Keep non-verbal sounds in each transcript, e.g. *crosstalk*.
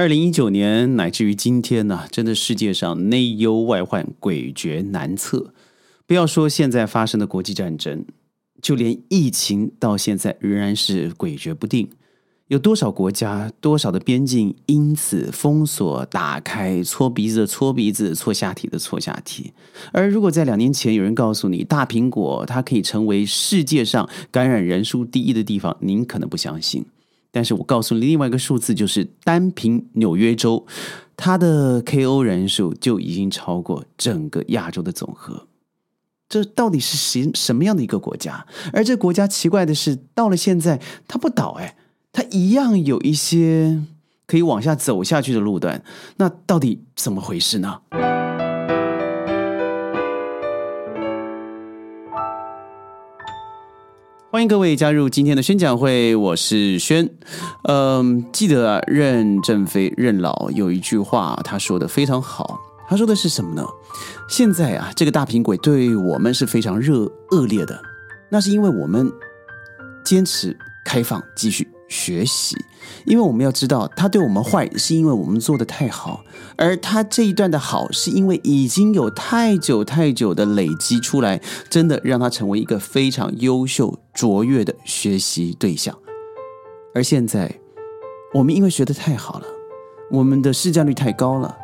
二零一九年乃至于今天呢，真的世界上内忧外患，诡谲难测。不要说现在发生的国际战争，就连疫情到现在仍然是诡谲不定。有多少国家、多少的边境因此封锁、打开、搓鼻子的搓鼻子、搓下体的搓下体？而如果在两年前有人告诉你大苹果它可以成为世界上感染人数第一的地方，您可能不相信。但是我告诉你另外一个数字，就是单凭纽约州，它的 KO 人数就已经超过整个亚洲的总和。这到底是什什么样的一个国家？而这国家奇怪的是，到了现在它不倒，哎。它一样有一些可以往下走下去的路段，那到底怎么回事呢？欢迎各位加入今天的宣讲会，我是轩。嗯，记得啊，任正非任老有一句话，他说的非常好。他说的是什么呢？现在啊，这个大苹果对我们是非常热恶劣的，那是因为我们坚持开放，继续。学习，因为我们要知道，他对我们坏，是因为我们做的太好；而他这一段的好，是因为已经有太久太久的累积出来，真的让他成为一个非常优秀卓越的学习对象。而现在，我们因为学的太好了，我们的市占率太高了，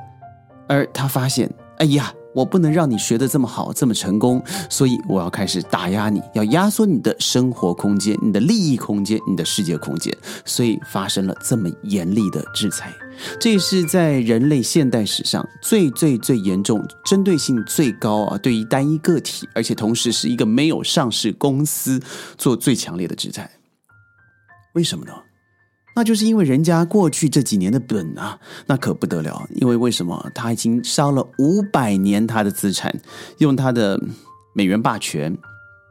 而他发现，哎呀。我不能让你学的这么好，这么成功，所以我要开始打压你，要压缩你的生活空间、你的利益空间、你的世界空间，所以发生了这么严厉的制裁。这是在人类现代史上最最最严重、针对性最高啊，对于单一个体，而且同时是一个没有上市公司做最强烈的制裁。为什么呢？那就是因为人家过去这几年的本啊，那可不得了。因为为什么他已经烧了五百年他的资产，用他的美元霸权、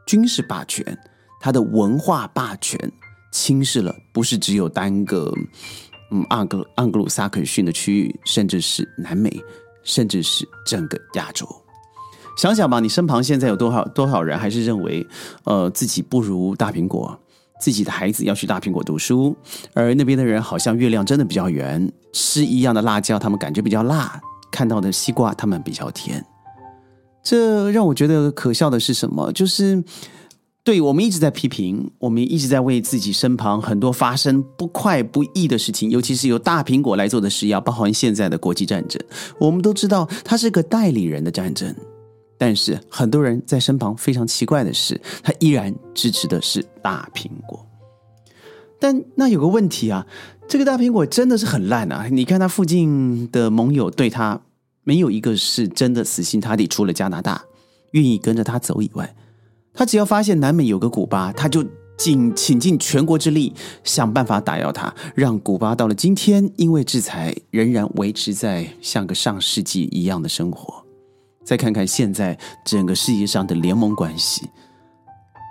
军事霸权、他的文化霸权，轻视了不是只有单个嗯盎格盎格鲁撒克逊的区域，甚至是南美，甚至是整个亚洲。想想吧，你身旁现在有多少多少人还是认为呃自己不如大苹果？自己的孩子要去大苹果读书，而那边的人好像月亮真的比较圆，吃一样的辣椒，他们感觉比较辣；看到的西瓜，他们比较甜。这让我觉得可笑的是什么？就是对我们一直在批评，我们一直在为自己身旁很多发生不快不易的事情，尤其是由大苹果来做的事，要包含现在的国际战争。我们都知道，它是个代理人的战争。但是很多人在身旁非常奇怪的是，他依然支持的是大苹果。但那有个问题啊，这个大苹果真的是很烂啊！你看他附近的盟友对他没有一个是真的死心塌地，除了加拿大愿意跟着他走以外，他只要发现南美有个古巴，他就尽倾尽全国之力想办法打压他，让古巴到了今天因为制裁仍然维持在像个上世纪一样的生活。再看看现在整个世界上的联盟关系，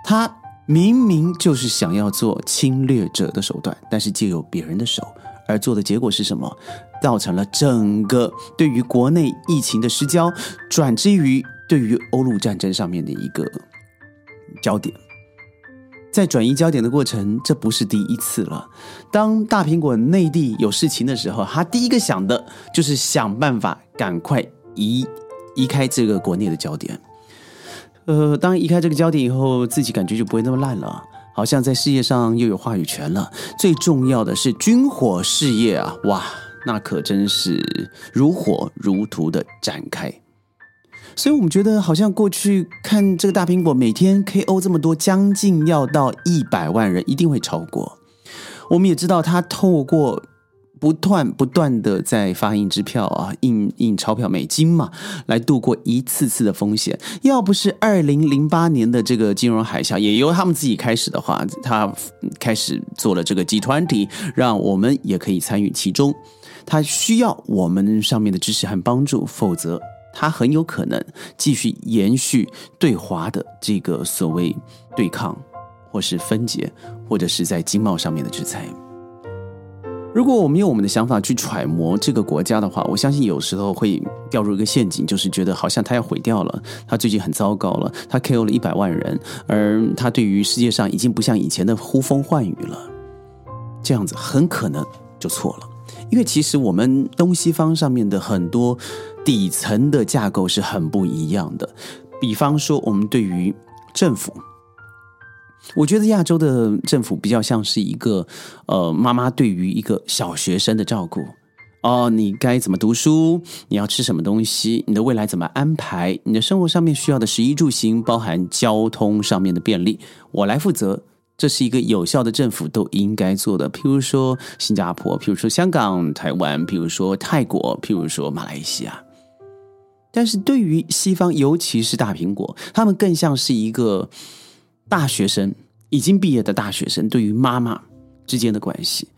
他明明就是想要做侵略者的手段，但是借由别人的手而做的结果是什么？造成了整个对于国内疫情的失焦，转之于对于欧陆战争上面的一个焦点。在转移焦点的过程，这不是第一次了。当大苹果内地有事情的时候，他第一个想的就是想办法赶快移。移开这个国内的焦点，呃，当移开这个焦点以后，自己感觉就不会那么烂了，好像在事业上又有话语权了。最重要的是军火事业啊，哇，那可真是如火如荼的展开。所以我们觉得，好像过去看这个大苹果每天 KO 这么多，将近要到一百万人，一定会超过。我们也知道，他透过。不断不断的在发印支票啊，印印钞票美金嘛，来度过一次次的风险。要不是二零零八年的这个金融海啸，也由他们自己开始的话，他开始做了这个集团体，让我们也可以参与其中。他需要我们上面的支持和帮助，否则他很有可能继续延续对华的这个所谓对抗，或是分解，或者是在经贸上面的制裁。如果我们用我们的想法去揣摩这个国家的话，我相信有时候会掉入一个陷阱，就是觉得好像他要毁掉了，他最近很糟糕了，他 KO 了一百万人，而他对于世界上已经不像以前的呼风唤雨了，这样子很可能就错了。因为其实我们东西方上面的很多底层的架构是很不一样的。比方说，我们对于政府，我觉得亚洲的政府比较像是一个呃妈妈对于一个小学生的照顾。哦，你该怎么读书？你要吃什么东西？你的未来怎么安排？你的生活上面需要的食衣住行，包含交通上面的便利，我来负责。这是一个有效的政府都应该做的。譬如说新加坡，譬如说香港、台湾，譬如说泰国，譬如说马来西亚。但是对于西方，尤其是大苹果，他们更像是一个大学生，已经毕业的大学生，对于妈妈之间的关系。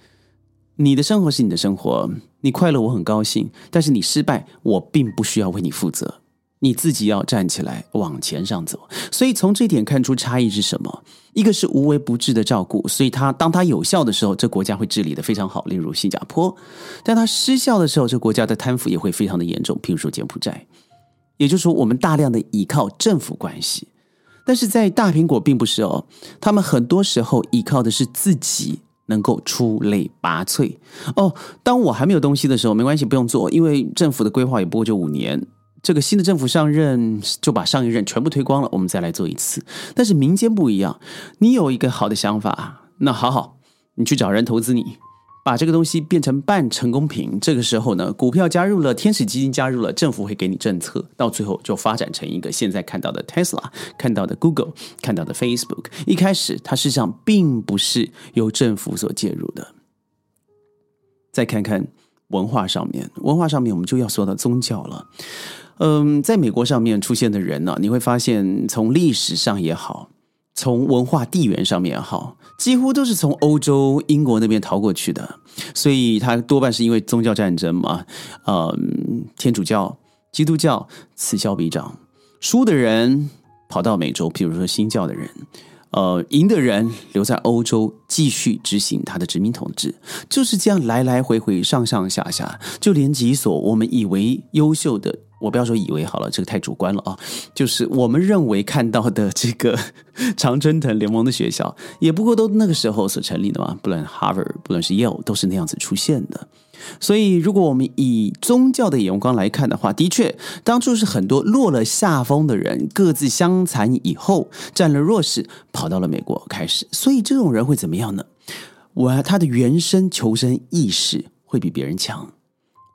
你的生活是你的生活，你快乐我很高兴，但是你失败，我并不需要为你负责，你自己要站起来往前上走。所以从这点看出差异是什么？一个是无微不至的照顾，所以他当他有效的时候，这国家会治理的非常好，例如新加坡；但他失效的时候，这国家的贪腐也会非常的严重，譬如说柬埔寨。也就是说，我们大量的依靠政府关系，但是在大苹果并不是哦，他们很多时候依靠的是自己。能够出类拔萃哦！当我还没有东西的时候，没关系，不用做，因为政府的规划也不过就五年。这个新的政府上任，就把上一任全部推光了，我们再来做一次。但是民间不一样，你有一个好的想法，那好好，你去找人投资你。把这个东西变成半成功品，这个时候呢，股票加入了，天使基金加入了，政府会给你政策，到最后就发展成一个现在看到的 Tesla，看到的 Google，看到的 Facebook。一开始它实际上并不是由政府所介入的。再看看文化上面，文化上面我们就要说到宗教了。嗯，在美国上面出现的人呢，你会发现从历史上也好。从文化地缘上面好，几乎都是从欧洲、英国那边逃过去的，所以它多半是因为宗教战争嘛。嗯，天主教、基督教此消彼长，输的人跑到美洲，比如说新教的人，呃，赢的人留在欧洲继续执行他的殖民统治，就是这样来来回回、上上下下，就连几所我们以为优秀的。我不要说以为好了，这个太主观了啊！就是我们认为看到的这个 *laughs* 常春藤联盟的学校，也不过都那个时候所成立的嘛。不论 Harvard，不论是 Yale，都是那样子出现的。所以，如果我们以宗教的眼光来看的话，的确，当初是很多落了下风的人各自相残以后，占了弱势，跑到了美国开始。所以，这种人会怎么样呢？我他的原生求生意识会比别人强。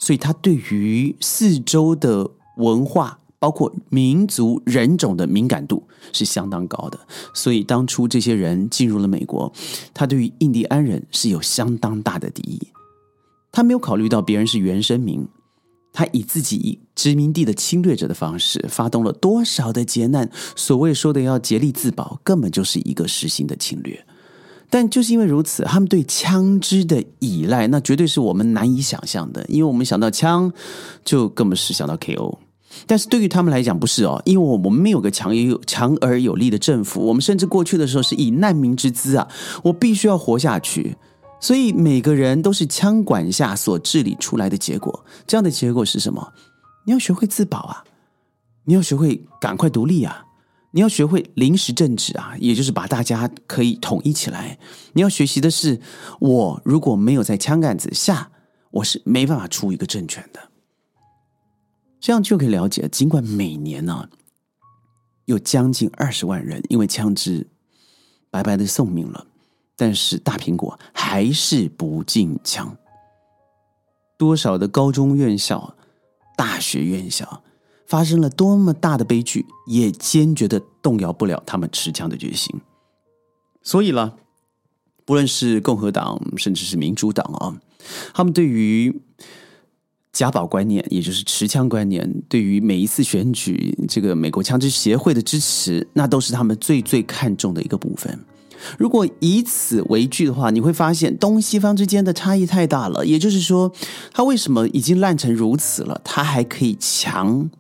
所以，他对于四周的文化，包括民族、人种的敏感度是相当高的。所以，当初这些人进入了美国，他对于印第安人是有相当大的敌意。他没有考虑到别人是原生民，他以自己殖民地的侵略者的方式，发动了多少的劫难？所谓说的要竭力自保，根本就是一个实行的侵略。但就是因为如此，他们对枪支的依赖，那绝对是我们难以想象的。因为我们想到枪，就根本是想到 KO。但是对于他们来讲，不是哦，因为我们没有个强有强而有力的政府，我们甚至过去的时候是以难民之姿啊，我必须要活下去。所以每个人都是枪管下所治理出来的结果。这样的结果是什么？你要学会自保啊，你要学会赶快独立啊。你要学会临时政治啊，也就是把大家可以统一起来。你要学习的是，我如果没有在枪杆子下，我是没办法出一个政权的。这样就可以了解，尽管每年呢有将近二十万人因为枪支白白的送命了，但是大苹果还是不禁枪。多少的高中院校、大学院校。发生了多么大的悲剧，也坚决的动摇不了他们持枪的决心。所以呢，不论是共和党，甚至是民主党啊，他们对于家宝观念，也就是持枪观念，对于每一次选举这个美国枪支协会的支持，那都是他们最最看重的一个部分。如果以此为据的话，你会发现东西方之间的差异太大了。也就是说，他为什么已经烂成如此了，他还可以强？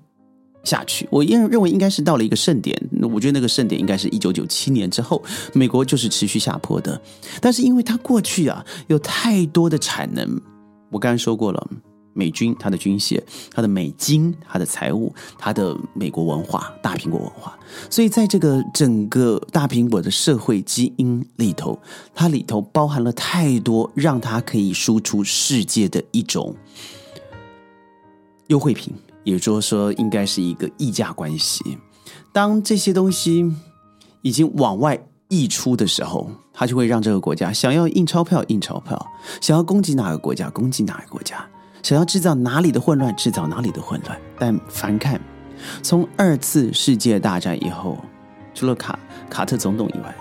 下去，我认认为应该是到了一个盛点。我觉得那个盛点应该是一九九七年之后，美国就是持续下坡的。但是因为它过去啊有太多的产能，我刚才说过了，美军、它的军械、它的美金、它的财务、它的美国文化、大苹果文化。所以，在这个整个大苹果的社会基因里头，它里头包含了太多让它可以输出世界的一种优惠品，也就是说，应该是一个溢价关系。当这些东西已经往外溢出的时候，它就会让这个国家想要印钞票印钞票，想要攻击哪个国家攻击哪个国家。想要制造哪里的混乱，制造哪里的混乱。但凡看，从二次世界大战以后，除了卡卡特总统以外，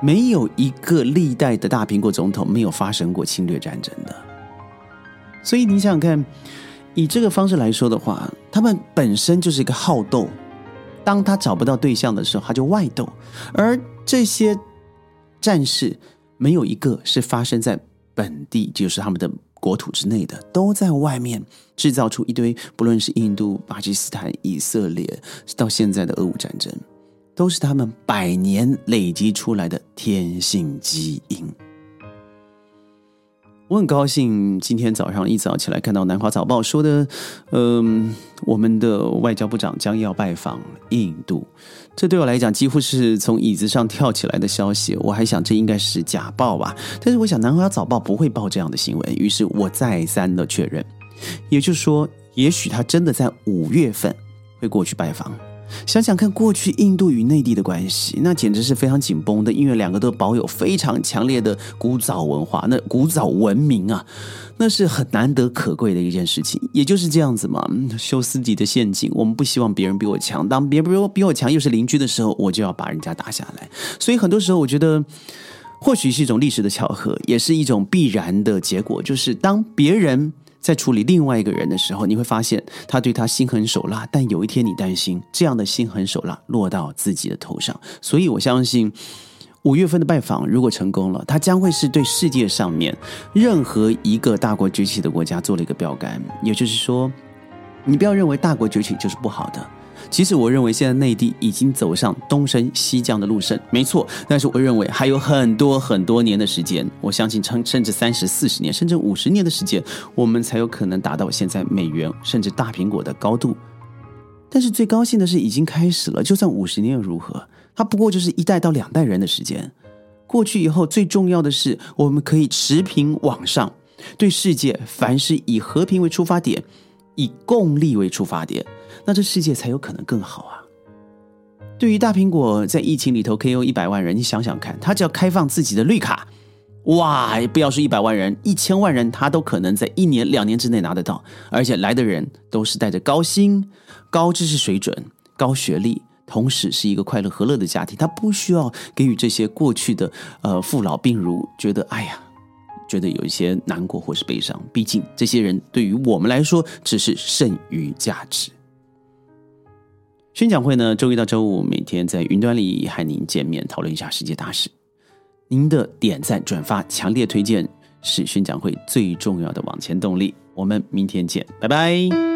没有一个历代的大苹果总统没有发生过侵略战争的。所以你想想看，以这个方式来说的话，他们本身就是一个好斗。当他找不到对象的时候，他就外斗。而这些战事没有一个是发生在本地，就是他们的。国土之内的都在外面制造出一堆，不论是印度、巴基斯坦、以色列，到现在的俄乌战争，都是他们百年累积出来的天性基因。我很高兴今天早上一早起来看到《南华早报》说的，嗯，我们的外交部长将要拜访印度，这对我来讲几乎是从椅子上跳起来的消息。我还想这应该是假报吧，但是我想《南华早报》不会报这样的新闻，于是我再三的确认，也就是说，也许他真的在五月份会过去拜访。想想看，过去印度与内地的关系，那简直是非常紧绷的，因为两个都保有非常强烈的古早文化，那古早文明啊，那是很难得可贵的一件事情。也就是这样子嘛，修斯底的陷阱，我们不希望别人比我强，当别人比我强又是邻居的时候，我就要把人家打下来。所以很多时候，我觉得或许是一种历史的巧合，也是一种必然的结果，就是当别人。在处理另外一个人的时候，你会发现他对他心狠手辣，但有一天你担心这样的心狠手辣落到自己的头上。所以我相信五月份的拜访如果成功了，他将会是对世界上面任何一个大国崛起的国家做了一个标杆。也就是说，你不要认为大国崛起就是不好的。其实我认为现在内地已经走上东升西降的路线，没错。但是我认为还有很多很多年的时间，我相信甚甚至三十四十年，甚至五十年的时间，我们才有可能达到现在美元甚至大苹果的高度。但是最高兴的是已经开始了，就算五十年又如何？它不过就是一代到两代人的时间。过去以后，最重要的是我们可以持平往上，对世界凡是以和平为出发点，以共利为出发点。那这世界才有可能更好啊！对于大苹果在疫情里头 KO 一百万人，你想想看，他只要开放自己的绿卡，哇，不要说一百万人，一千万人他都可能在一年两年之内拿得到，而且来的人都是带着高薪、高知识水准、高学历，同时是一个快乐和乐的家庭，他不需要给予这些过去的呃父老病如觉得哎呀，觉得有一些难过或是悲伤，毕竟这些人对于我们来说只是剩余价值。宣讲会呢，周一到周五每天在云端里和您见面，讨论一下世界大事。您的点赞、转发、强烈推荐是宣讲会最重要的往前动力。我们明天见，拜拜。